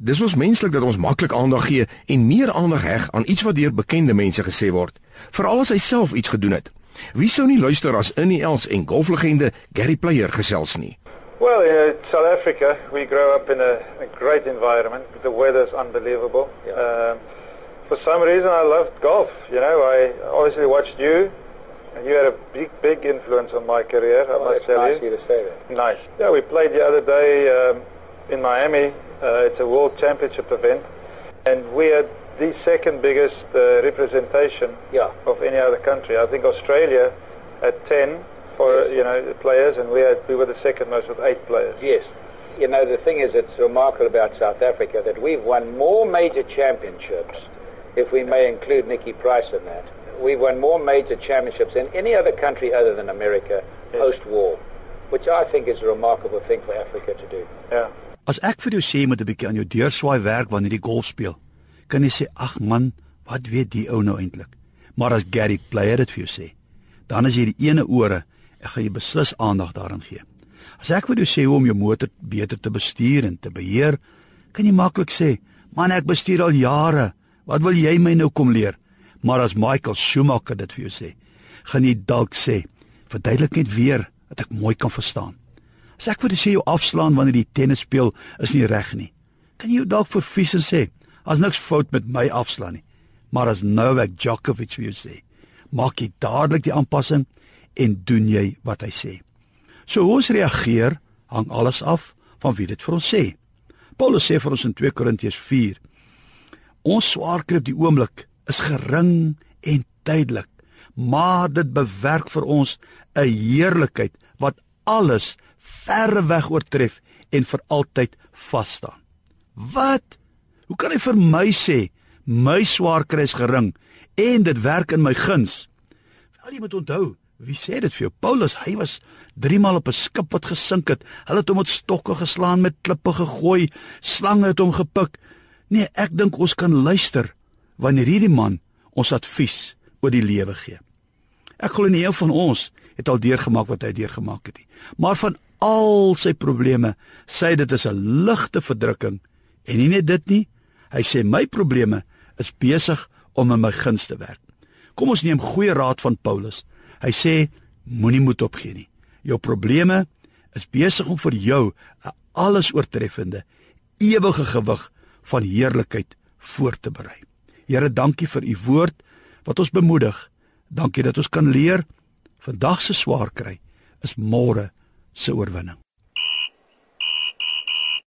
Dis mos menslik dat ons maklik aandag gee en meer aandag heg aan iets wat deur bekende mense gesê word, veral as hy self iets gedoen het. Wie sou nie luister as Innie Els en golflegende Gary Player gesels nie? Well, you know, South Africa, we grow up in a, a great environment. The weather's unbelievable. Yeah. Um, for some reason, I loved golf. You know, I obviously watched you, and you had a big, big influence on my career. I well, must tell nice you. to say that. Nice. Yeah, we played the other day um, in Miami. Uh, it's a World Championship event, and we are the second biggest uh, representation Yeah. of any other country. I think Australia had 10 for Yes. you know players, and we had we were the second most with eight players. Yes. You know, the thing is, it's remarkable about South Africa that we've won more major championships, if we may include Nicky Price in that. We've won more major championships than any other country other than America Yes. post-war, which I think is a remarkable thing for Africa to do. Yeah. As ek vir jou sê jy moet 'n bietjie aan jou deurswaai werk wanneer jy golf speel, kan jy sê ag man, wat weet die ou nou eintlik? Maar as Gary Player dit vir jou sê, dan is jy die ene ore en gaan jy beslis aandag daaraan gee. As ek vir jou sê hoe om jou motor beter te bestuur en te beheer, kan jy maklik sê, man ek bestuur al jare, wat wil jy my nou kom leer? Maar as Michael Schumacher dit vir jou sê, gaan jy dalk sê, verduidelik net weer dat ek mooi kan verstaan. As ek vir jou sê jou afslaan wanneer jy tennis speel is nie reg nie. Kan jy jou dalk vervies en sê, as niks fout met my afslaan nie. Maar as Novak Djokovic vir jou sê, maak jy dadelik die aanpassing en doen jy wat hy sê. So hoe ons reageer hang alles af van wie dit vir ons sê. Paulus sê vir ons in 2 Korintiërs 4: Ons swaar kry op die oomblik is gering en tydelik, maar dit bewerk vir ons 'n heerlikheid wat alles verre weg oortref en vir altyd vas staan. Wat? Hoe kan hy vir my sê my swaar kry is gering en dit werk in my guns? Wel jy moet onthou, wie sê dit vir jou? Paulus, hy was 3 maal op 'n skip wat gesink het. Hulle het hom met stokke geslaan, met klippe gegooi, slange het hom gepik. Nee, ek dink ons kan luister wanneer hierdie man ons advies oor die lewe gee. Ek glo nie een van ons het al deurgemaak wat hy deurgemaak het nie. Maar van al sy probleme, sê dit is 'n ligte verdrukking en nie net dit nie. Hy sê my probleme is besig om in my guns te werk. Kom ons neem goeie raad van Paulus. Hy sê moenie moed opgee nie. Jou probleme is besig om vir jou 'n alles oortreffende ewige gewig van heerlikheid voor te berei. Here, dankie vir u woord wat ons bemoedig. Dankie dat ons kan leer vandag se swaar kry is môre se oorwinning.